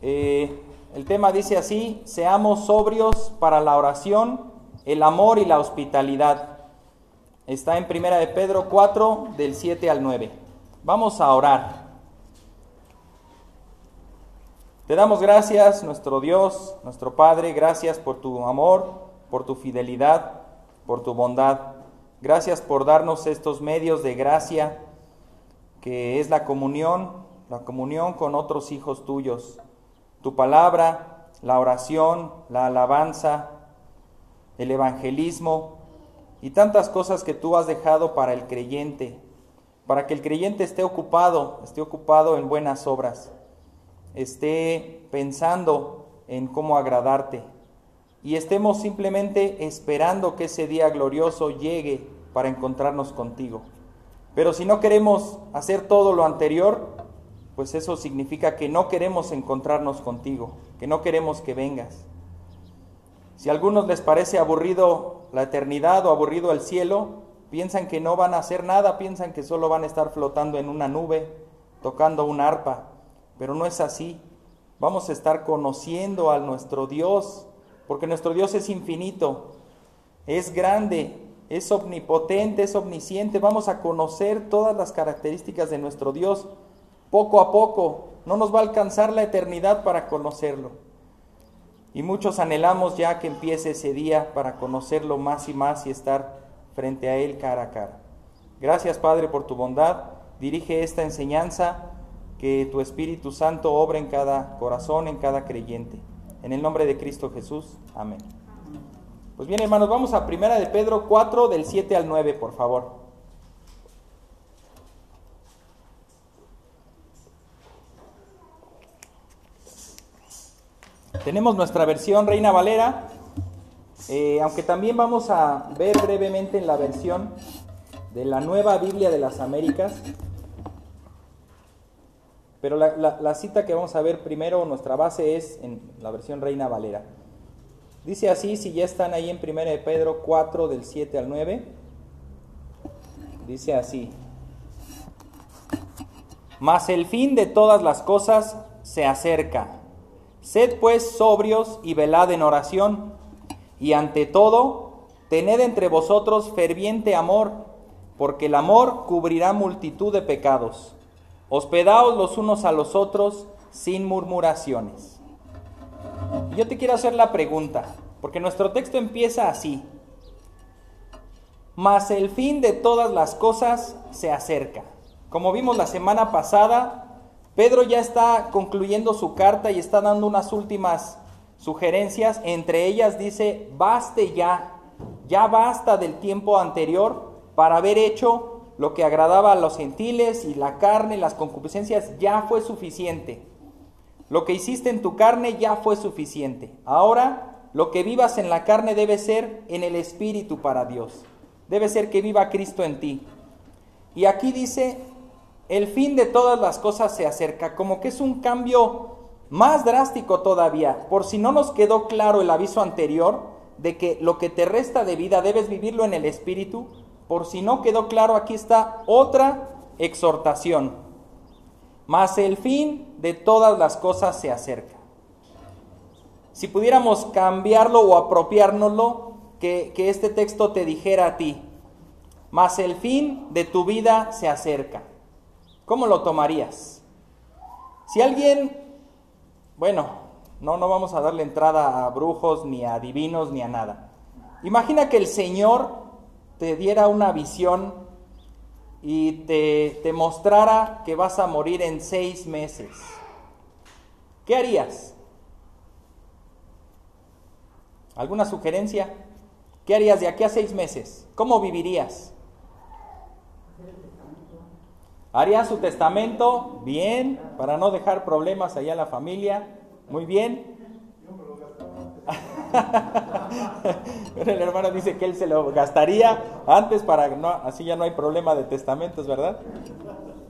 Eh, el tema dice así, seamos sobrios para la oración, el amor y la hospitalidad. Está en Primera de Pedro 4, del 7 al 9. Vamos a orar. Te damos gracias, nuestro Dios, nuestro Padre, gracias por tu amor, por tu fidelidad, por tu bondad. Gracias por darnos estos medios de gracia, que es la comunión, la comunión con otros hijos tuyos. Tu palabra, la oración, la alabanza, el evangelismo y tantas cosas que tú has dejado para el creyente, para que el creyente esté ocupado, esté ocupado en buenas obras esté pensando en cómo agradarte y estemos simplemente esperando que ese día glorioso llegue para encontrarnos contigo. Pero si no queremos hacer todo lo anterior, pues eso significa que no queremos encontrarnos contigo, que no queremos que vengas. Si a algunos les parece aburrido la eternidad o aburrido el cielo, piensan que no van a hacer nada, piensan que solo van a estar flotando en una nube, tocando un arpa pero no es así. Vamos a estar conociendo a nuestro Dios, porque nuestro Dios es infinito, es grande, es omnipotente, es omnisciente. Vamos a conocer todas las características de nuestro Dios poco a poco. No nos va a alcanzar la eternidad para conocerlo. Y muchos anhelamos ya que empiece ese día para conocerlo más y más y estar frente a Él cara a cara. Gracias Padre por tu bondad. Dirige esta enseñanza que tu Espíritu Santo obra en cada corazón, en cada creyente. En el nombre de Cristo Jesús. Amén. Pues bien, hermanos, vamos a Primera de Pedro 4 del 7 al 9, por favor. Tenemos nuestra versión Reina Valera, eh, aunque también vamos a ver brevemente en la versión de la Nueva Biblia de las Américas, pero la, cita que vamos a ver primero, nuestra base es en la versión Reina Valera. Dice así, si ya están ahí en 1 de Pedro 4 del 7 al 9, dice así, mas el fin de todas las cosas se acerca. Sed pues sobrios y velad en oración, y ante todo, tened entre vosotros ferviente amor, porque el amor cubrirá multitud de pecados. Hospedaos los unos a los otros sin murmuraciones. yo te quiero hacer la pregunta, porque nuestro texto empieza así. Mas el fin de todas las cosas se acerca. Como vimos la semana pasada, Pedro ya está concluyendo su carta y está dando unas últimas sugerencias. Entre ellas dice, baste ya, ya basta del tiempo anterior para haber hecho lo que agradaba a los gentiles y la carne, las concupiscencias, ya fue suficiente. Lo que hiciste en tu carne ya fue suficiente. Ahora, lo que vivas en la carne debe ser en el Espíritu para Dios. Debe ser que viva Cristo en ti. Y aquí dice, el fin de todas las cosas se acerca, como que es un cambio más drástico todavía. Por si no nos quedó claro el aviso anterior de que lo que te resta de vida debes vivirlo en el Espíritu, por si no quedó claro, aquí está otra exhortación. Mas el fin de todas las cosas se acerca. Si pudiéramos cambiarlo o apropiárnoslo, que, que este texto te dijera a ti, mas el fin de tu vida se acerca. ¿Cómo lo tomarías? Si alguien, bueno, no, no vamos a darle entrada a brujos, ni a divinos, ni a nada. Imagina que el Señor te diera una visión y te, te mostrara que vas a morir en seis meses, ¿qué harías? ¿Alguna sugerencia? ¿Qué harías de aquí a seis meses? ¿Cómo vivirías? ¿Harías su testamento? Bien, para no dejar problemas allá en la familia. Muy bien. Pero el hermano dice que él se lo gastaría antes para no, así ya no hay problema de testamentos, ¿verdad?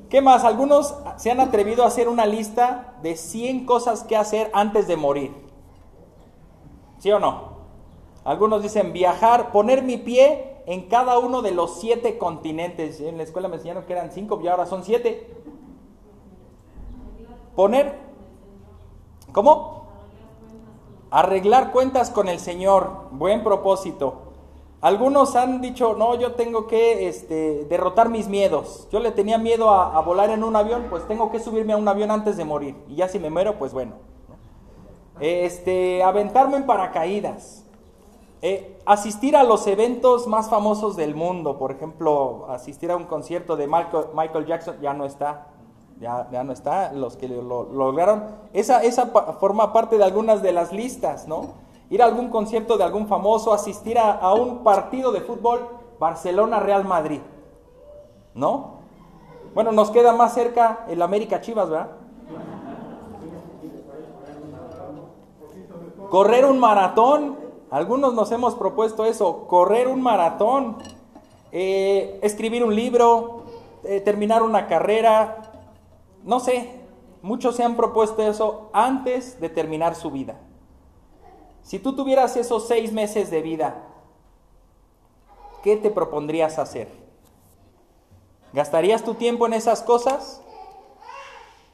¿Qué más? Algunos se han atrevido a hacer una lista de 100 cosas que hacer antes de morir. ¿Sí o no? Algunos dicen viajar, poner mi pie en cada uno de los siete continentes. En la escuela me enseñaron que eran cinco y ahora son siete. Poner ¿Cómo? Arreglar cuentas con el Señor. Buen propósito. Algunos han dicho, no, yo tengo que este, derrotar mis miedos. Yo le tenía miedo a, volar en un avión, pues tengo que subirme a un avión antes de morir. Y ya si me muero, pues bueno. Este, aventarme en paracaídas. Eh, asistir a los eventos más famosos del mundo, por ejemplo, asistir a un concierto de Michael, Jackson, ya no está, ya, ya no está, los que lo, lograron. Esa, esa forma parte de algunas de las listas, ¿no? ir a algún concierto de algún famoso, asistir a, un partido de fútbol Barcelona-Real Madrid. ¿No? Bueno, nos queda más cerca el América Chivas, ¿verdad? Correr un maratón, algunos nos hemos propuesto eso, correr un maratón, eh, escribir un libro, eh, terminar una carrera, no sé, muchos se han propuesto eso antes de terminar su vida. Si tú tuvieras esos seis meses de vida, ¿qué te propondrías hacer? ¿Gastarías tu tiempo en esas cosas?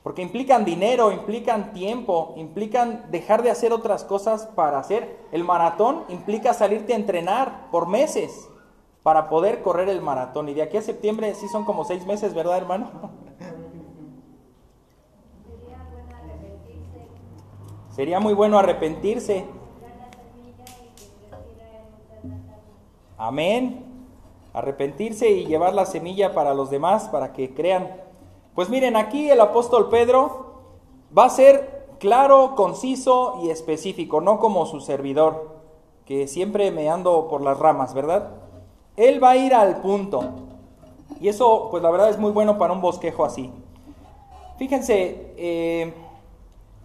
Porque implican dinero, implican tiempo, implican dejar de hacer otras cosas para hacer. El maratón implica salirte a entrenar por meses para poder correr el maratón. Y de aquí a septiembre sí son como seis meses, ¿verdad, hermano? Sería muy bueno arrepentirse. Amén. Arrepentirse y llevar la semilla para los demás, para que crean. Pues miren, aquí el apóstol Pedro va a ser claro, conciso y específico, no como su servidor, que siempre me ando por las ramas, ¿verdad? Él va a ir al punto. Y eso, pues la verdad es muy bueno para un bosquejo así. Fíjense, eh,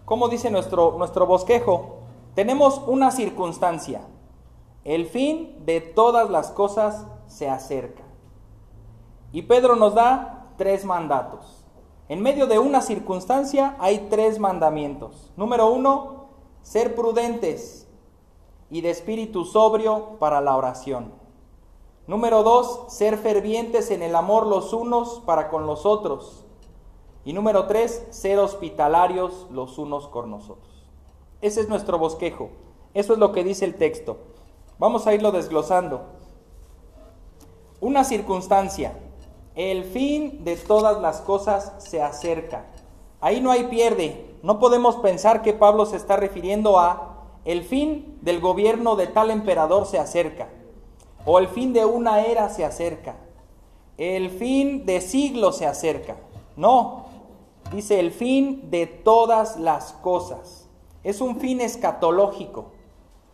¿cómo dice nuestro, nuestro bosquejo? Tenemos una circunstancia. El fin de todas las cosas se acerca. Y Pedro nos da tres mandatos. En medio de una circunstancia hay tres mandamientos. Número uno, ser prudentes y de espíritu sobrio para la oración. Número dos, ser fervientes en el amor los unos para con los otros. Y número tres, ser hospitalarios los unos con nosotros. Ese es nuestro bosquejo. Eso es lo que dice el texto. Vamos a irlo desglosando. Una circunstancia. El fin de todas las cosas se acerca. Ahí no hay pierde. No podemos pensar que Pablo se está refiriendo a el fin del gobierno de tal emperador se acerca. O el fin de una era se acerca. El fin de siglos se acerca. No. Dice el fin de todas las cosas. Es un fin escatológico.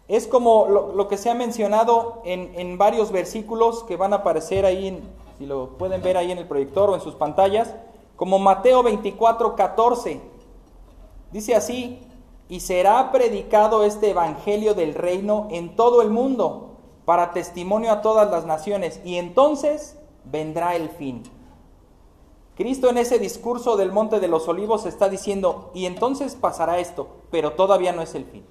Es como lo, que se ha mencionado en, varios versículos que van a aparecer ahí, si lo pueden ver ahí en el proyector o en sus pantallas, como Mateo 24, 14. Dice así, y será predicado este Evangelio del reino en todo el mundo para testimonio a todas las naciones, y entonces vendrá el fin. Cristo en ese discurso del Monte de los Olivos está diciendo, y entonces pasará esto, pero todavía no es el fin.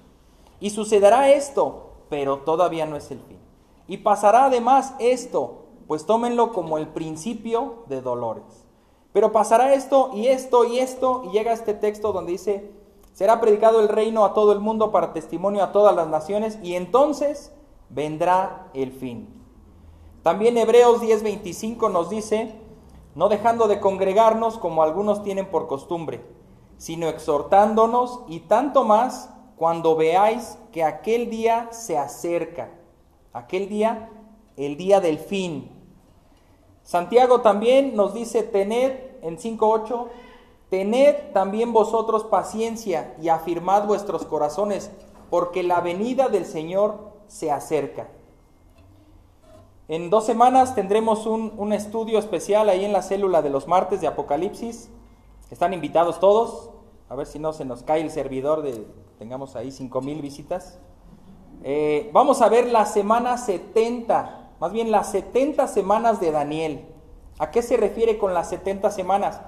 Y sucederá esto, pero todavía no es el fin. Y pasará además esto, pues tómenlo como el principio de dolores. Pero pasará esto y esto y esto, y llega este texto donde dice, será predicado el reino a todo el mundo para testimonio a todas las naciones, y entonces vendrá el fin. También Hebreos 10:25 nos dice, no dejando de congregarnos como algunos tienen por costumbre, sino exhortándonos y tanto más cuando veáis que aquel día se acerca, aquel día, el día del fin. Santiago también nos dice, tened en 5.8, tened también vosotros paciencia y afirmad vuestros corazones, porque la venida del Señor se acerca. En dos semanas tendremos un, un, estudio especial ahí en la célula de los martes de Apocalipsis. Están invitados todos. A ver si no se nos cae el servidor de, tengamos ahí cinco mil visitas. Eh, vamos a ver la semana 70, más bien las 70 semanas de Daniel. ¿A qué se refiere con las 70 semanas?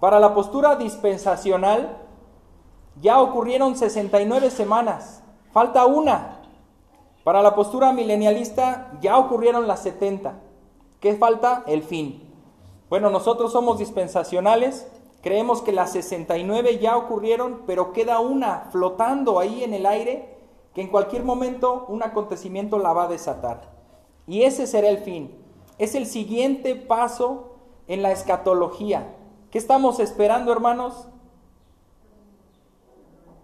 Para la postura dispensacional ya ocurrieron 69 semanas, falta una. Para la postura milenialista ya ocurrieron las 70. ¿Qué falta? El fin. Bueno, nosotros somos dispensacionales, Creemos que las 69 ya ocurrieron, pero queda una flotando ahí en el aire que en cualquier momento un acontecimiento la va a desatar. Y ese será el fin. Es el siguiente paso en la escatología. ¿Qué estamos esperando, hermanos?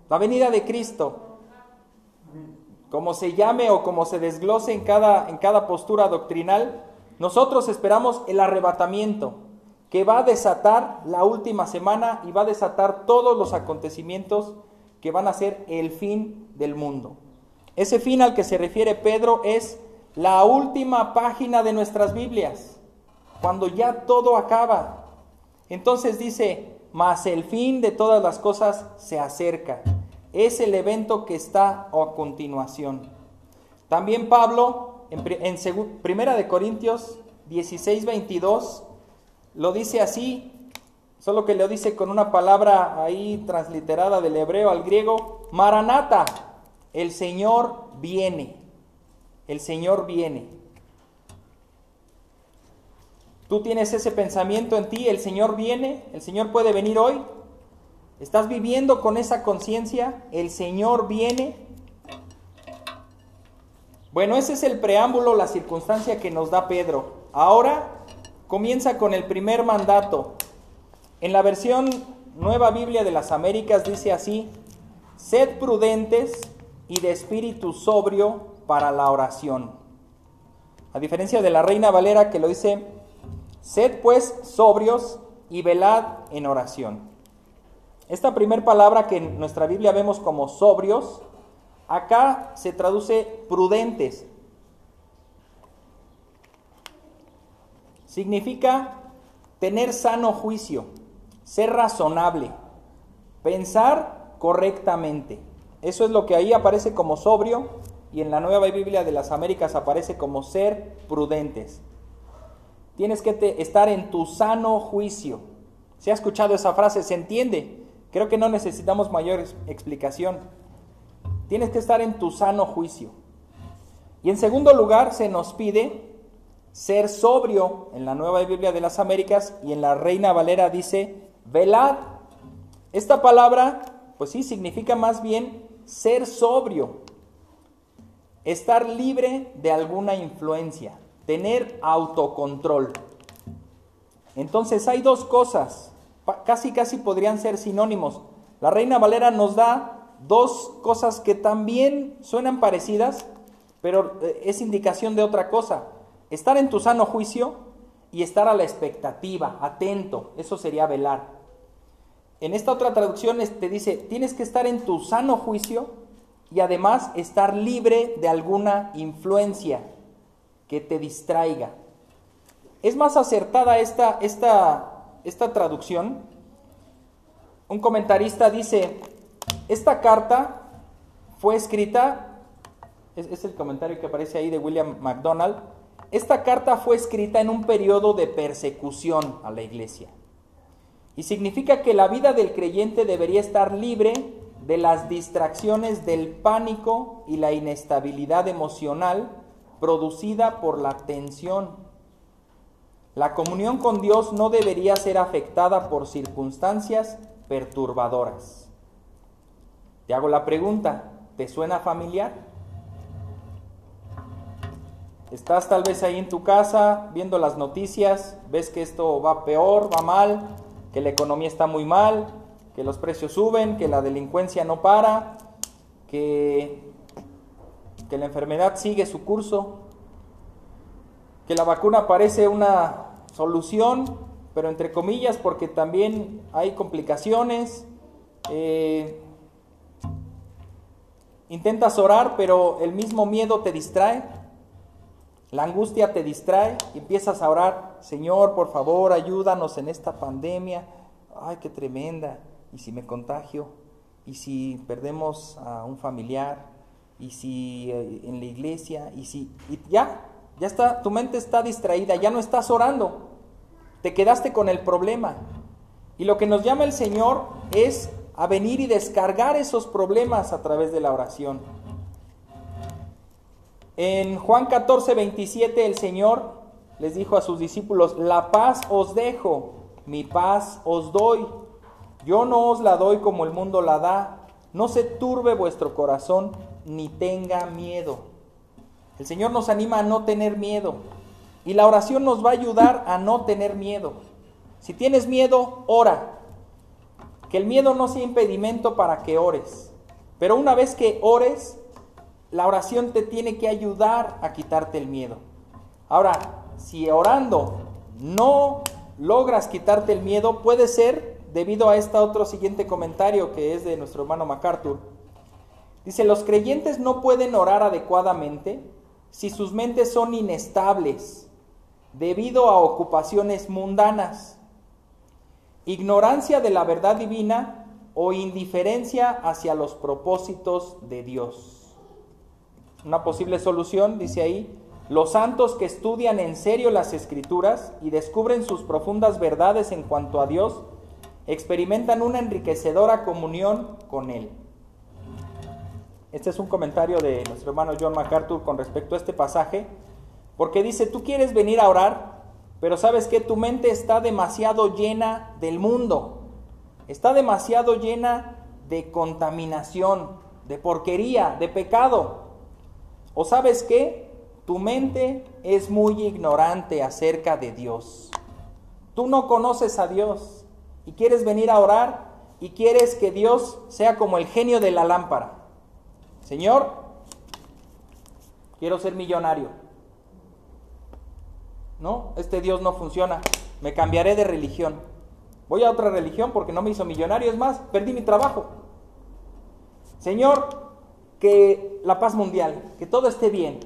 La venida de Cristo. Como se llame o como se desglose en cada, en cada postura doctrinal, nosotros esperamos el arrebatamiento, que va a desatar la última semana y va a desatar todos los acontecimientos que van a ser el fin del mundo. Ese fin al que se refiere Pedro es la última página de nuestras Biblias, cuando ya todo acaba. Entonces dice, mas el fin de todas las cosas se acerca. Es el evento que está a continuación. También Pablo, en, Primera de Corintios 16, 22, lo dice así, solo que lo dice con una palabra ahí transliterada del hebreo al griego, Maranata, el Señor viene el Señor viene. Tú tienes ese pensamiento en ti, el Señor viene, el Señor puede venir hoy. ¿Estás viviendo con esa conciencia? El Señor viene. Bueno, ese es el preámbulo, la circunstancia que nos da Pedro. Ahora comienza con el primer mandato. En la versión Nueva Biblia de las Américas dice así, sed prudentes y de espíritu sobrio para la oración. A diferencia de la Reina Valera que lo dice, sed pues sobrios y velad en oración. Esta primera palabra que en nuestra Biblia vemos como sobrios, acá se traduce prudentes. Significa tener sano juicio, ser razonable, pensar correctamente. Eso es lo que ahí aparece como sobrio y en la Nueva Biblia de las Américas aparece como ser prudentes. Tienes que estar en tu sano juicio. ¿Se ha escuchado esa frase? ¿Se entiende? Creo que no necesitamos mayor explicación. Tienes que estar en tu sano juicio. Y en segundo lugar se nos pide ser sobrio en la Nueva Biblia de las Américas y en la Reina Valera dice velad. Esta palabra, pues sí, significa más bien ser sobrio, estar libre de alguna influencia, tener autocontrol. Entonces hay dos cosas, casi casi podrían ser sinónimos. La Reina Valera nos da dos cosas que también suenan parecidas, pero eh, es indicación de otra cosa. Estar en tu sano juicio y estar a la expectativa, atento, eso sería velar. En esta otra traducción te dice, tienes que estar en tu sano juicio y además estar libre de alguna influencia que te distraiga. Es más acertada esta, esta, esta traducción. Un comentarista dice, esta carta fue escrita, es, el comentario que aparece ahí de William MacDonald, esta carta fue escrita en un periodo de persecución a la iglesia. Y significa que la vida del creyente debería estar libre de las distracciones del pánico y la inestabilidad emocional producida por la tensión. La comunión con Dios no debería ser afectada por circunstancias perturbadoras. Te hago la pregunta, ¿te suena familiar? Estás tal vez ahí en tu casa viendo las noticias, ves que esto va peor, va mal, que la economía está muy mal, que los precios suben, que la delincuencia no para, que, que la enfermedad sigue su curso, que la vacuna parece una solución, pero entre comillas porque también hay complicaciones. Eh, intentas orar, pero el mismo miedo te distrae. La angustia te distrae y empiezas a orar, Señor, por favor, ayúdanos en esta pandemia. Ay, qué tremenda y si me contagio, y si perdemos a un familiar, y si eh, en la iglesia, y si y ya, ya está, tu mente está distraída, ya no estás orando, te quedaste con el problema. Y lo que nos llama el Señor es a venir y descargar esos problemas a través de la oración. En Juan 14, 27 el Señor les dijo a sus discípulos, la paz os dejo, mi paz os doy. Yo no os la doy como el mundo la da. No se turbe vuestro corazón ni tenga miedo. El Señor nos anima a no tener miedo. Y la oración nos va a ayudar a no tener miedo. Si tienes miedo, ora. Que el miedo no sea impedimento para que ores. Pero una vez que ores, la oración te tiene que ayudar a quitarte el miedo. Ahora, si orando no logras quitarte el miedo, puede ser debido a este otro siguiente comentario que es de nuestro hermano MacArthur. Dice, los creyentes no pueden orar adecuadamente si sus mentes son inestables debido a ocupaciones mundanas, ignorancia de la verdad divina o indiferencia hacia los propósitos de Dios. Una posible solución, dice ahí, los santos que estudian en serio las escrituras y descubren sus profundas verdades en cuanto a Dios, experimentan una enriquecedora comunión con Él. Este es un comentario de nuestro hermano John MacArthur con respecto a este pasaje, porque dice, tú quieres venir a orar, pero sabes que tu mente está demasiado llena del mundo, está demasiado llena de contaminación, de porquería, de pecado. ¿O sabes qué? Tu mente es muy ignorante acerca de Dios. Tú no conoces a Dios y quieres venir a orar y quieres que Dios sea como el genio de la lámpara. Señor, quiero ser millonario. No, este Dios no funciona. Me cambiaré de religión. Voy a otra religión porque no me hizo millonario. Es más, perdí mi trabajo. Señor, que la paz mundial, que todo esté bien.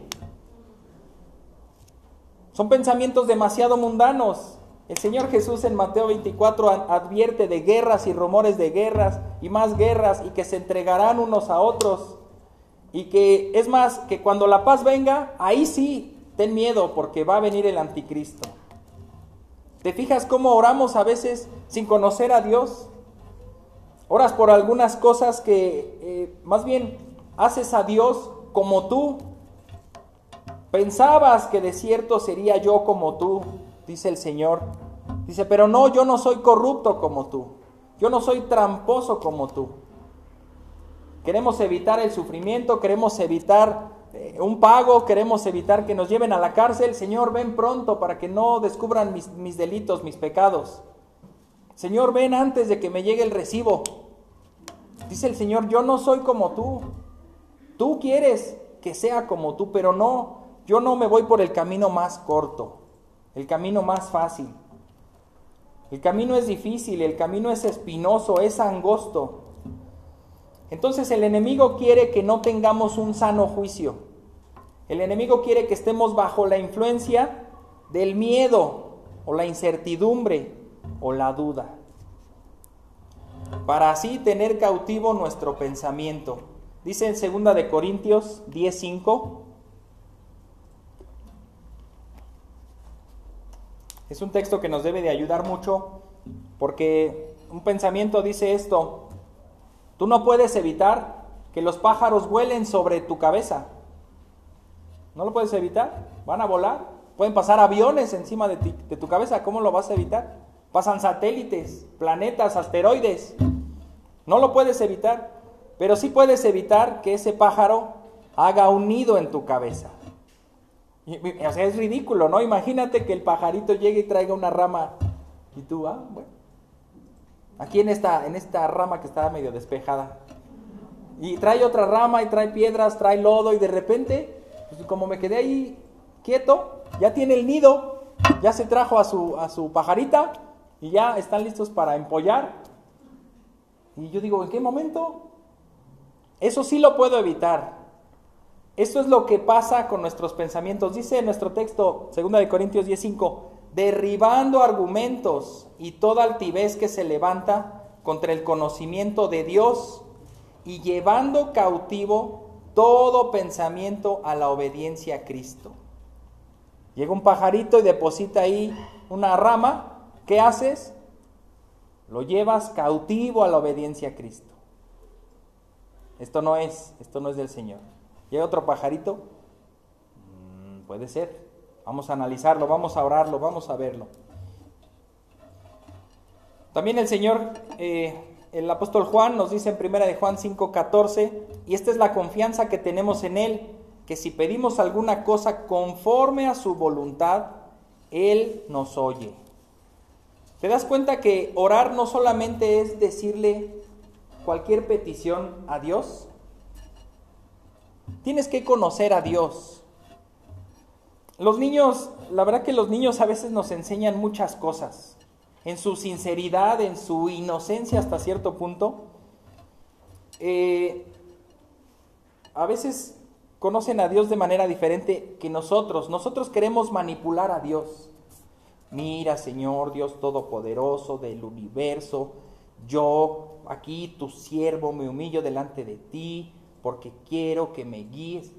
Son pensamientos demasiado mundanos. El Señor Jesús en Mateo 24 advierte de guerras y rumores de guerras y más guerras y que se entregarán unos a otros. Y que es más, que cuando la paz venga, ahí sí, ten miedo porque va a venir el anticristo. ¿Te fijas cómo oramos a veces sin conocer a Dios? Oras por algunas cosas que eh, más bien haces a Dios como tú Pensabas que de cierto sería yo como tú, dice el Señor. Dice, pero no, yo no soy corrupto como tú. Yo no soy tramposo como tú. Queremos evitar el sufrimiento, queremos evitar eh, un pago, queremos evitar que nos lleven a la cárcel. Señor, ven pronto para que no descubran mis, mis delitos, mis pecados. Señor, ven antes de que me llegue el recibo. Dice el Señor, yo no soy como tú. Tú quieres que sea como tú, pero no. Yo no me voy por el camino más corto, el camino más fácil. El camino es difícil, el camino es espinoso, es angosto. Entonces el enemigo quiere que no tengamos un sano juicio. El enemigo quiere que estemos bajo la influencia del miedo o la incertidumbre o la duda. Para así tener cautivo nuestro pensamiento. Dice en 2 de Corintios 10:5 Es un texto que nos debe de ayudar mucho porque un pensamiento dice esto, tú no puedes evitar que los pájaros vuelen sobre tu cabeza. No lo puedes evitar, van a volar, pueden pasar aviones encima de, de tu cabeza, ¿cómo lo vas a evitar? Pasan satélites, planetas, asteroides. No lo puedes evitar, pero sí puedes evitar que ese pájaro haga un nido en tu cabeza. O sea, es ridículo, ¿no? Imagínate que el pajarito llegue y traiga una rama y tú, ah, bueno. Aquí en esta, en esta rama que estaba medio despejada. Y trae otra rama y trae piedras, trae lodo y de repente, pues como me quedé ahí quieto, ya tiene el nido, ya se trajo a su, a su pajarita y ya están listos para empollar. Y yo digo, ¿en qué momento? Eso sí lo puedo evitar. Esto es lo que pasa con nuestros pensamientos. Dice nuestro texto, 2 de Corintios 10:5, derribando argumentos y toda altivez que se levanta contra el conocimiento de Dios y llevando cautivo todo pensamiento a la obediencia a Cristo. Llega un pajarito y deposita ahí una rama, ¿qué haces? Lo llevas cautivo a la obediencia a Cristo. Esto no es, esto no es del Señor. ¿Y hay otro pajarito? Mm, puede ser. Vamos a analizarlo, vamos a orarlo, vamos a verlo. También el Señor, eh, el apóstol Juan nos dice en primera de Juan 5:14, y esta es la confianza que tenemos en Él, que si pedimos alguna cosa conforme a su voluntad, Él nos oye. ¿Te das cuenta que orar no solamente es decirle cualquier petición a Dios? Tienes que conocer a Dios. Los niños, la verdad que los niños a veces nos enseñan muchas cosas en su sinceridad, en su inocencia hasta cierto punto, eh, a veces conocen a Dios de manera diferente que nosotros. Nosotros queremos manipular a Dios. Mira, Señor Dios Todopoderoso del universo, yo aquí, tu siervo, me humillo delante de ti porque quiero que me guíes.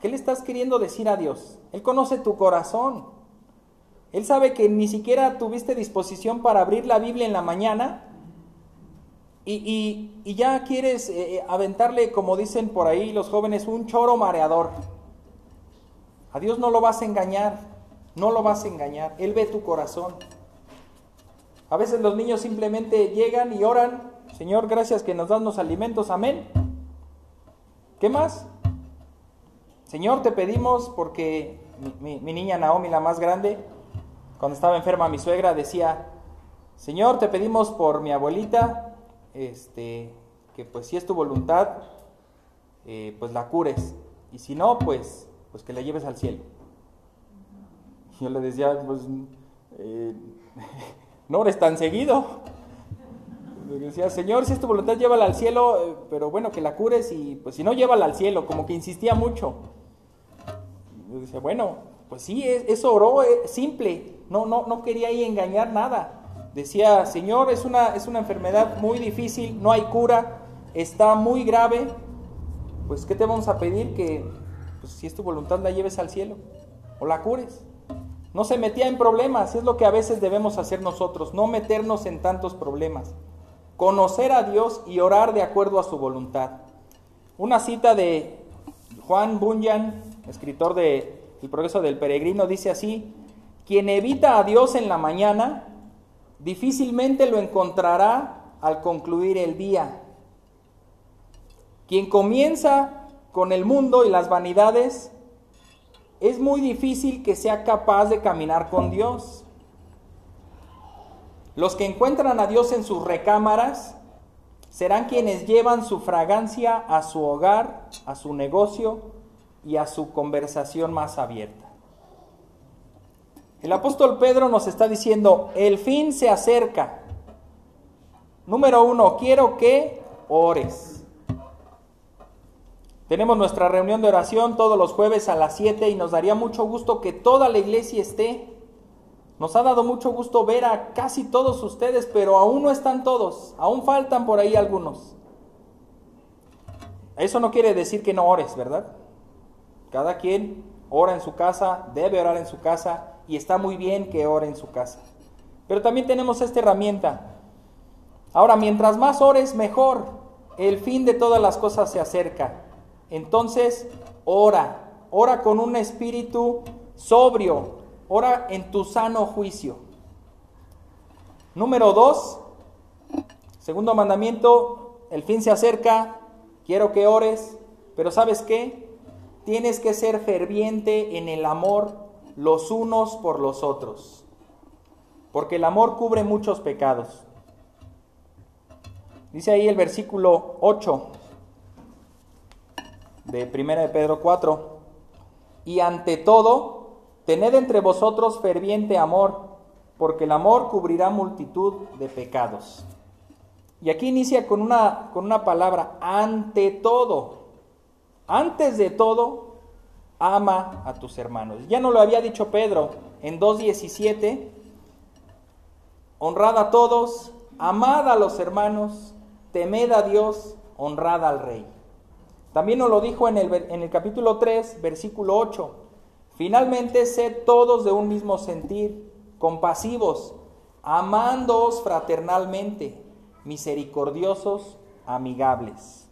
¿Qué le estás queriendo decir a Dios? Él conoce tu corazón. Él sabe que ni siquiera tuviste disposición para abrir la Biblia en la mañana y, ya quieres eh, eh, aventarle, como dicen por ahí los jóvenes, un choro mareador. A Dios no lo vas a engañar, no lo vas a engañar. Él ve tu corazón. A veces los niños simplemente llegan y oran, Señor, gracias que nos dan los alimentos, amén. ¿Qué más? Señor, te pedimos porque mi niña Naomi, la más grande, cuando estaba enferma mi suegra, decía, Señor, te pedimos por mi abuelita, este, que pues si es tu voluntad, eh, pues la cures. Y si no, pues, pues que la lleves al cielo. Yo le decía, pues, eh, no eres tan seguido. Decía, Señor, si es tu voluntad, llévala al cielo, eh, pero bueno, que la cures y pues si no, llévala al cielo, como que insistía mucho. Yo decía, bueno, pues sí, eso oró simple, no, no, no quería ahí engañar nada. Decía, Señor, es una, es una enfermedad muy difícil, no hay cura, está muy grave, pues ¿qué te vamos a pedir? Que pues, si es tu voluntad la lleves al cielo o la cures. No se metía en problemas, es lo que a veces debemos hacer nosotros, no meternos en tantos problemas. Conocer a Dios y orar de acuerdo a su voluntad. Una cita de Juan Bunyan, escritor de El progreso del peregrino, dice así, quien evita a Dios en la mañana, difícilmente lo encontrará al concluir el día. Quien comienza con el mundo y las vanidades, es muy difícil que sea capaz de caminar con Dios. Los que encuentran a Dios en sus recámaras serán quienes llevan su fragancia a su hogar, a su negocio y a su conversación más abierta. El apóstol Pedro nos está diciendo, el fin se acerca. Número uno, quiero que ores. Tenemos nuestra reunión de oración todos los jueves a las 7 y nos daría mucho gusto que toda la iglesia esté. Nos ha dado mucho gusto ver a casi todos ustedes, pero aún no están todos, aún faltan por ahí algunos. Eso no quiere decir que no ores, ¿verdad? Cada quien ora en su casa, debe orar en su casa, y está muy bien que ore en su casa. Pero también tenemos esta herramienta. Ahora, mientras más ores, mejor. El fin de todas las cosas se acerca. Entonces, ora. Ora con un espíritu sobrio. Ora en tu sano juicio. Número dos, segundo mandamiento, el fin se acerca, quiero que ores, pero ¿sabes qué? Tienes que ser ferviente en el amor los unos por los otros, porque el amor cubre muchos pecados. Dice ahí el versículo 8 de 1 de Pedro 4, y ante todo, tened entre vosotros ferviente amor, porque el amor cubrirá multitud de pecados. Y aquí inicia con una, con una palabra, ante todo. Antes de todo, ama a tus hermanos. Ya no lo había dicho Pedro en 2.17, honrad a todos, amad a los hermanos, temed a Dios, honrad al rey. También nos lo dijo en el, en el capítulo 3, versículo 8. Finalmente, sed todos de un mismo sentir, compasivos, amándoos fraternalmente, misericordiosos, amigables.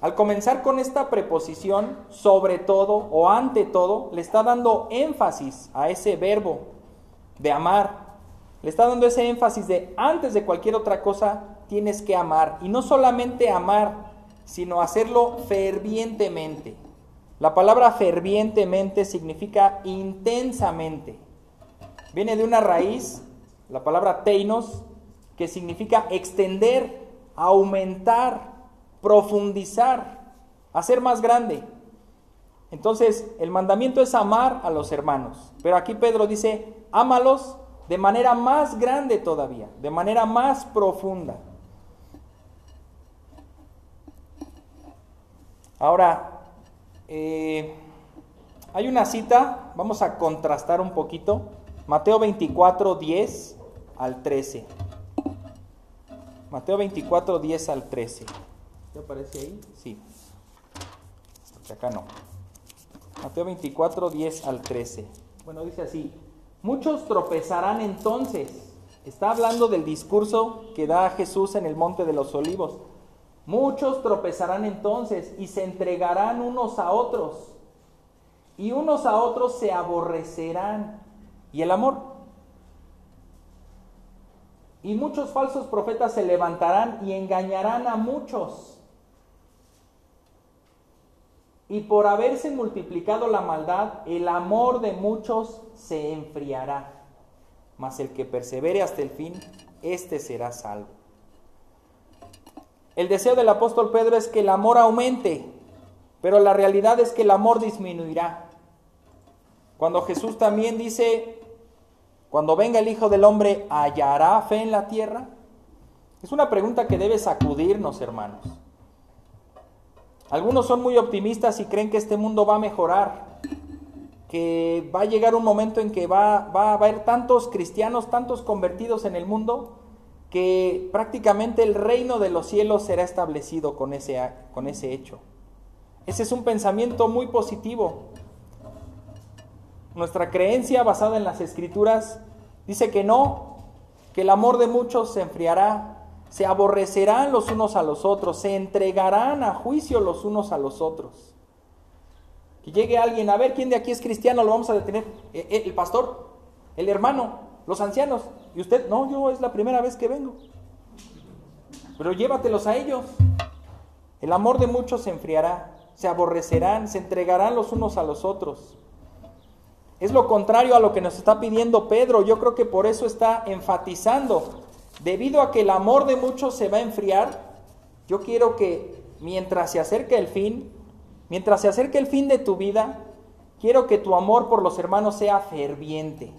Al comenzar con esta preposición, sobre todo o ante todo, le está dando énfasis a ese verbo de amar. Le está dando ese énfasis de antes de cualquier otra cosa tienes que amar. Y no solamente amar, sino hacerlo fervientemente. La palabra fervientemente significa intensamente. Viene de una raíz, la palabra teinos, que significa extender, aumentar, profundizar, hacer más grande. Entonces, el mandamiento es amar a los hermanos. Pero aquí Pedro dice, ámalos de manera más grande todavía, de manera más profunda. Ahora, eh, hay una cita, vamos a contrastar un poquito. Mateo 24, 10 al 13. Mateo 24, 10 al 13. ¿Te aparece ahí? Sí. acá no. Mateo 24, 10 al 13. Bueno, dice así. Muchos tropezarán entonces. Está hablando del discurso que da Jesús en el Monte de los Olivos. Muchos tropezarán entonces y se entregarán unos a otros. Y unos a otros se aborrecerán. ¿Y el amor? Y muchos falsos profetas se levantarán y engañarán a muchos. Y por haberse multiplicado la maldad, el amor de muchos se enfriará. Mas el que persevere hasta el fin, éste será salvo. El deseo del apóstol Pedro es que el amor aumente, pero la realidad es que el amor disminuirá. Cuando Jesús también dice, cuando venga el Hijo del Hombre, ¿hallará fe en la tierra? Es una pregunta que debe sacudirnos, hermanos. Algunos son muy optimistas y creen que este mundo va a mejorar, que va a llegar un momento en que va, a haber tantos cristianos, tantos convertidos en el mundo, que prácticamente el reino de los cielos será establecido con ese, con ese hecho. Ese es un pensamiento muy positivo. Nuestra creencia basada en las escrituras dice que no, que el amor de muchos se enfriará, se aborrecerán los unos a los otros, se entregarán a juicio los unos a los otros. Que llegue alguien, a ver quién de aquí es cristiano, lo vamos a detener. Eh, eh, el pastor, el hermano, los ancianos. Y usted, no, yo es la primera vez que vengo. Pero llévatelos a ellos. El amor de muchos se enfriará, se aborrecerán, se entregarán los unos a los otros. Es lo contrario a lo que nos está pidiendo Pedro. Yo creo que por eso está enfatizando. Debido a que el amor de muchos se va a enfriar, yo quiero que mientras se acerque el fin, mientras se acerque el fin de tu vida, quiero que tu amor por los hermanos sea ferviente.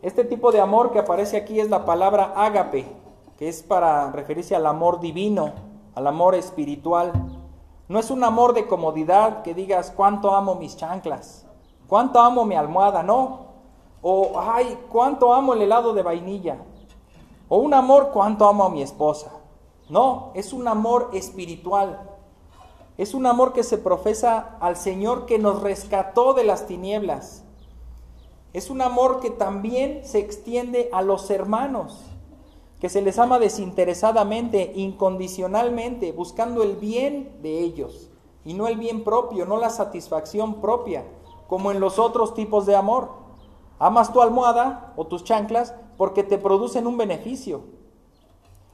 Este tipo de amor que aparece aquí es la palabra ágape, que es para referirse al amor divino, al amor espiritual. No es un amor de comodidad que digas cuánto amo mis chanclas, cuánto amo mi almohada, no. O ay, cuánto amo el helado de vainilla. O un amor cuánto amo a mi esposa. No, es un amor espiritual. Es un amor que se profesa al Señor que nos rescató de las tinieblas es un amor que también se extiende a los hermanos, que se les ama desinteresadamente, incondicionalmente, buscando el bien de ellos y no el bien propio, no la satisfacción propia, como en los otros tipos de amor. Amas tu almohada o tus chanclas porque te producen un beneficio.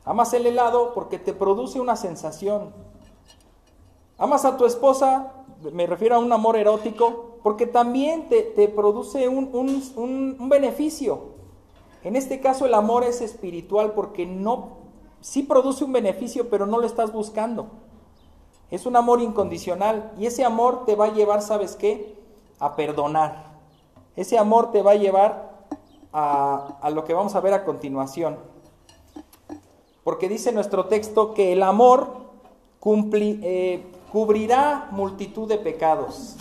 Amas el helado porque te produce una sensación. Amas a tu esposa, me refiero a un amor erótico, porque también te, produce un, un, beneficio. En este caso el amor es espiritual porque no, sí produce un beneficio, pero no lo estás buscando. Es un amor incondicional y ese amor te va a llevar, ¿sabes qué? A perdonar. Ese amor te va a llevar a, a lo que vamos a ver a continuación. Porque dice nuestro texto que el amor eh, cubrirá multitud de pecados.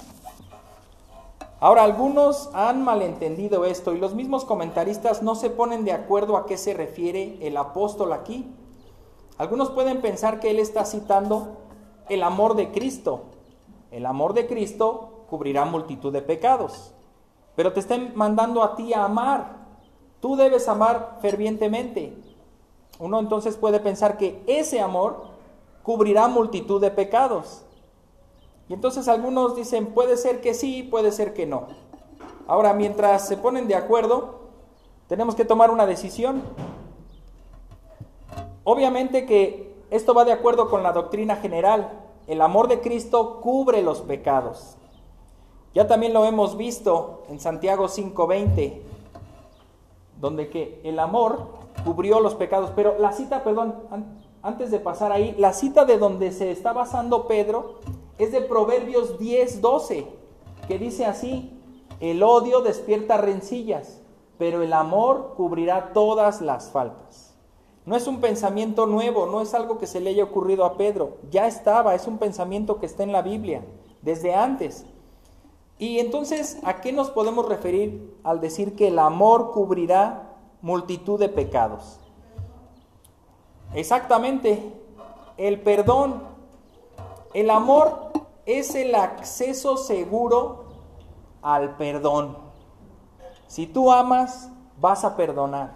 Ahora, algunos han malentendido esto y los mismos comentaristas no se ponen de acuerdo a qué se refiere el apóstol aquí. Algunos pueden pensar que él está citando el amor de Cristo. El amor de Cristo cubrirá multitud de pecados. Pero te está mandando a ti a amar. Tú debes amar fervientemente. Uno entonces puede pensar que ese amor cubrirá multitud de pecados. Entonces algunos dicen, puede ser que sí, puede ser que no. Ahora, mientras se ponen de acuerdo, tenemos que tomar una decisión. Obviamente que esto va de acuerdo con la doctrina general. El amor de Cristo cubre los pecados. Ya también lo hemos visto en Santiago 5:20, donde que el amor cubrió los pecados. Pero la cita, perdón, antes de pasar ahí, la cita de donde se está basando Pedro es de Proverbios 10:12, que dice así, el odio despierta rencillas, pero el amor cubrirá todas las faltas. No es un pensamiento nuevo, no es algo que se le haya ocurrido a Pedro, ya estaba, es un pensamiento que está en la Biblia, desde antes. Y entonces, ¿a qué nos podemos referir al decir que el amor cubrirá multitud de pecados? Exactamente, el perdón. El amor es el acceso seguro al perdón. Si tú amas, vas a perdonar.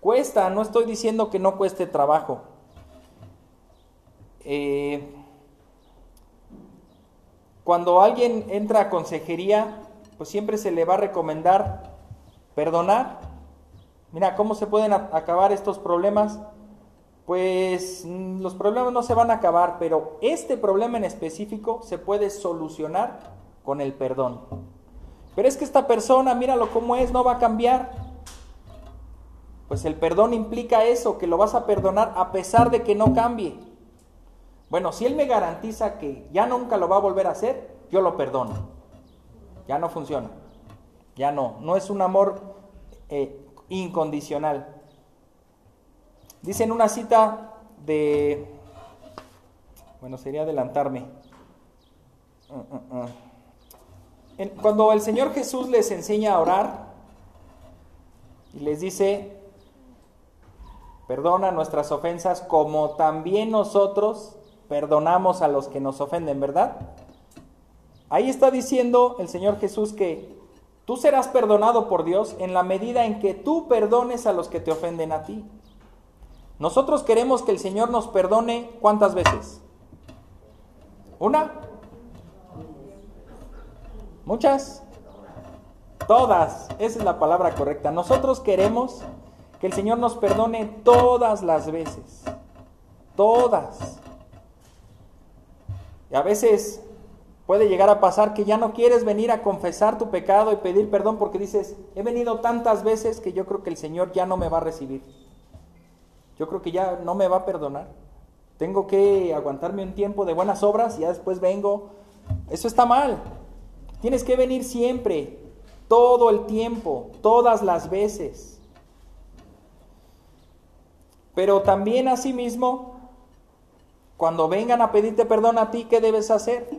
Cuesta, no estoy diciendo que no cueste trabajo. Eh, cuando alguien entra a consejería, pues siempre se le va a recomendar perdonar. Mira, ¿cómo se pueden acabar estos problemas? Pues mm, los problemas no se van a acabar, pero este problema en específico se puede solucionar con el perdón. Pero es que esta persona, míralo cómo es, no va a cambiar. Pues el perdón implica eso, que lo vas a perdonar a pesar de que no cambie. Bueno, si Él me garantiza que ya nunca lo va a volver a hacer, yo lo perdono. Ya no funciona. Ya no. No es un amor eh, incondicional. Dice en una cita de... Bueno, sería adelantarme. Mm, mm, mm. Cuando el Señor Jesús les enseña a orar y les dice, Perdona nuestras ofensas como también nosotros perdonamos a los que nos ofenden, ¿verdad? Ahí está diciendo el Señor Jesús que tú serás perdonado por Dios en la medida en que tú perdones a los que te ofenden a ti. Nosotros queremos que el Señor nos perdone cuántas veces? ¿Una? ¿Muchas? Todas. Esa es la palabra correcta. Nosotros queremos que el Señor nos perdone todas las veces. Todas. Y a veces puede llegar a pasar que ya no quieres venir a confesar tu pecado y pedir perdón porque dices, he venido tantas veces que yo creo que el Señor ya no me va a recibir. Yo creo que ya no me va a perdonar. Tengo que aguantarme un tiempo de buenas obras y ya después vengo. Eso está mal. Tienes que venir siempre, todo el tiempo, todas las veces. Pero también asimismo, cuando vengan a pedirte perdón a ti, ¿qué debes hacer?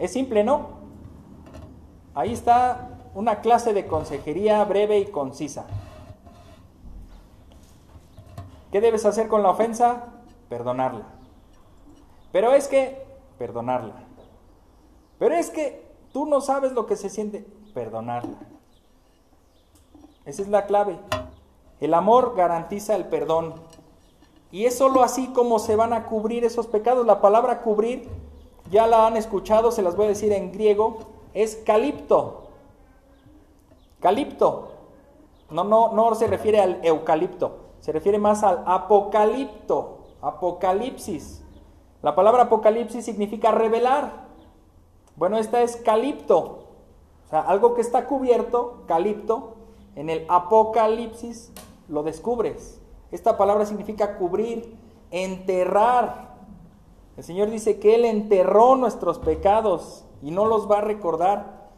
Es simple, ¿no? Ahí está una clase de consejería breve y concisa. ¿Qué debes hacer con la ofensa? Perdonarla. Pero es que, perdonarla. Pero es que tú no sabes lo que se siente, perdonarla. Esa es la clave. El amor garantiza el perdón. Y es sólo así como se van a cubrir esos pecados. La palabra cubrir, ya la han escuchado, se las voy a decir en griego, es calipto. Calipto. No, no, no se refiere al eucalipto, se refiere más al apocalipto, apocalipsis. La palabra apocalipsis significa revelar. Bueno, esta es calipto. O sea, algo que está cubierto, calipto, en el apocalipsis lo descubres. Esta palabra significa cubrir, enterrar. El Señor dice que Él enterró nuestros pecados y no los va a recordar.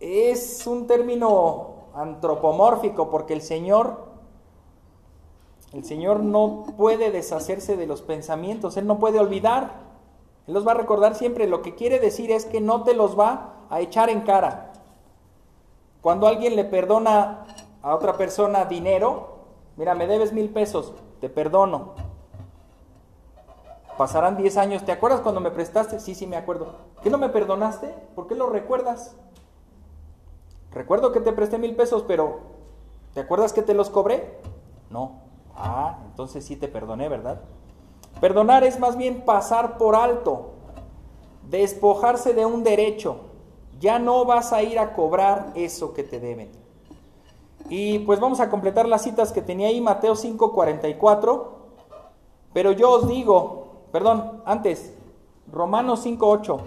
Es un término antropomórfico porque el Señor el Señor no puede deshacerse de los pensamientos, Él no puede olvidar. Él los va a recordar siempre. Lo que quiere decir es que no te los va a echar en cara. Cuando alguien le perdona a otra persona dinero, mira, me debes mil pesos, te perdono. Pasarán diez años, ¿te acuerdas cuando me prestaste? Sí, sí, me acuerdo. ¿Qué no me perdonaste? ¿Por qué lo recuerdas? Recuerdo que te presté mil pesos, pero ¿te acuerdas que te los cobré? No. Ah, entonces sí te perdoné, ¿verdad? Perdonar es más bien pasar por alto, despojarse de un derecho. Ya no vas a ir a cobrar eso que te deben. Y pues vamos a completar las citas que tenía ahí, Mateo 5:44. Pero yo os digo, perdón, antes, Romanos 5:8.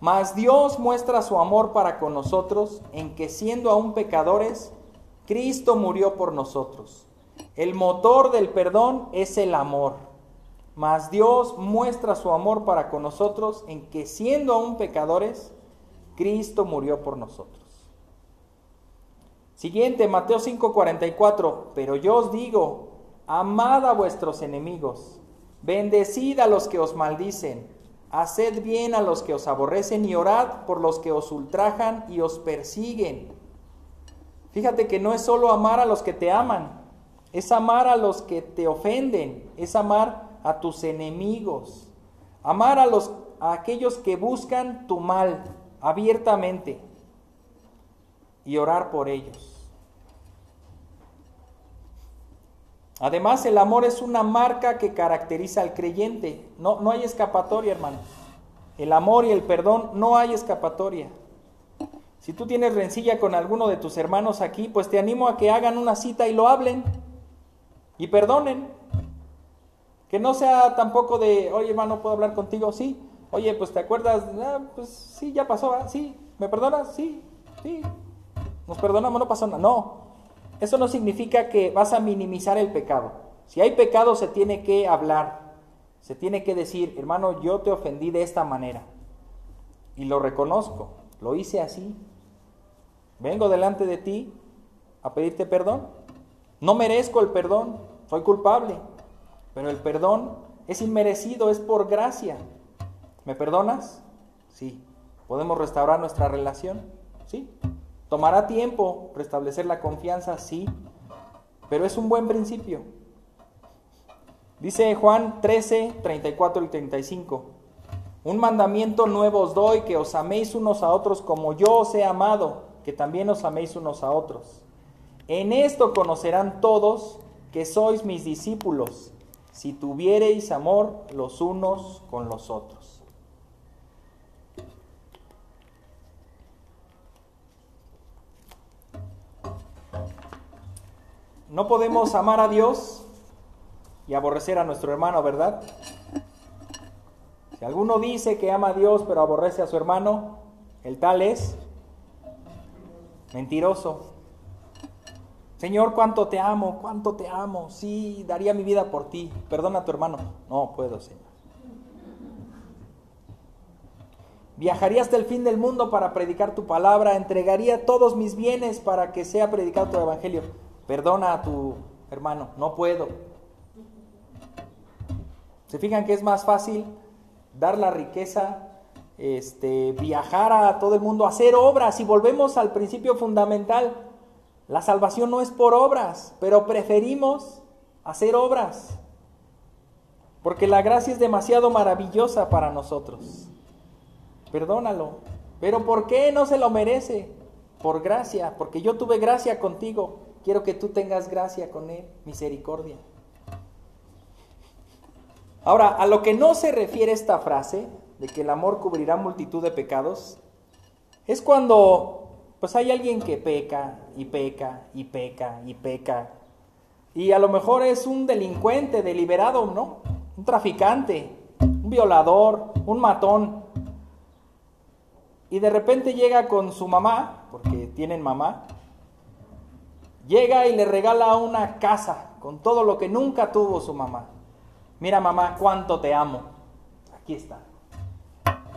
Mas Dios muestra su amor para con nosotros en que siendo aún pecadores, Cristo murió por nosotros. El motor del perdón es el amor. Mas Dios muestra su amor para con nosotros en que siendo aún pecadores, Cristo murió por nosotros. Siguiente, Mateo 5:44. Pero yo os digo, amad a vuestros enemigos, bendecid a los que os maldicen Haced bien a los que os aborrecen y orad por los que os ultrajan y os persiguen. Fíjate que no es solo amar a los que te aman, es amar a los que te ofenden, es amar a tus enemigos, amar a los a aquellos que buscan tu mal abiertamente y orar por ellos. Además, el amor es una marca que caracteriza al creyente. No, no hay escapatoria, hermano. El amor y el perdón no hay escapatoria. Si tú tienes rencilla con alguno de tus hermanos aquí, pues te animo a que hagan una cita y lo hablen y perdonen. Que no sea tampoco de, oye hermano, ¿puedo hablar contigo? Sí. Oye, pues te acuerdas, ah, pues sí, ya pasó, sí. ¿Me perdonas? Sí, sí. Nos perdonamos, no pasó nada. No, eso no significa que vas a minimizar el pecado. Si hay pecado se tiene que hablar, se tiene que decir, hermano, yo te ofendí de esta manera. Y lo reconozco, lo hice así. Vengo delante de ti a pedirte perdón. No merezco el perdón, soy culpable, pero el perdón es inmerecido, es por gracia. ¿Me perdonas? Sí. ¿Podemos restaurar nuestra relación? Sí. ¿Tomará tiempo restablecer la confianza? Sí, pero es un buen principio. Dice Juan 13, 34 y 35. Un mandamiento nuevo os doy, que os améis unos a otros como yo os he amado, que también os améis unos a otros. En esto conocerán todos que sois mis discípulos, si tuviereis amor los unos con los otros. No podemos amar a Dios y aborrecer a nuestro hermano, ¿verdad? Si alguno dice que ama a Dios pero aborrece a su hermano, el tal es mentiroso. Señor, cuánto te amo, cuánto te amo. Sí, daría mi vida por ti. Perdona a tu hermano. No puedo, Señor. Viajaría hasta el fin del mundo para predicar tu palabra, entregaría todos mis bienes para que sea predicado tu evangelio. Perdona a tu hermano, no puedo. ¿Se fijan que es más fácil dar la riqueza, este, viajar a todo el mundo, hacer obras? Y volvemos al principio fundamental. La salvación no es por obras, pero preferimos hacer obras. Porque la gracia es demasiado maravillosa para nosotros. Perdónalo. Pero ¿por qué no se lo merece? Por gracia, porque yo tuve gracia contigo. Quiero que tú tengas gracia con Él, misericordia. Ahora, a lo que no se refiere esta frase de que el amor cubrirá multitud de pecados, es cuando pues hay alguien que peca y peca y peca y peca. Y a lo mejor es un delincuente deliberado, ¿no? Un traficante, un violador, un matón. Y de repente llega con su mamá, porque tienen mamá, Llega y le regala una casa con todo lo que nunca tuvo su mamá. Mira mamá, cuánto te amo. Aquí está.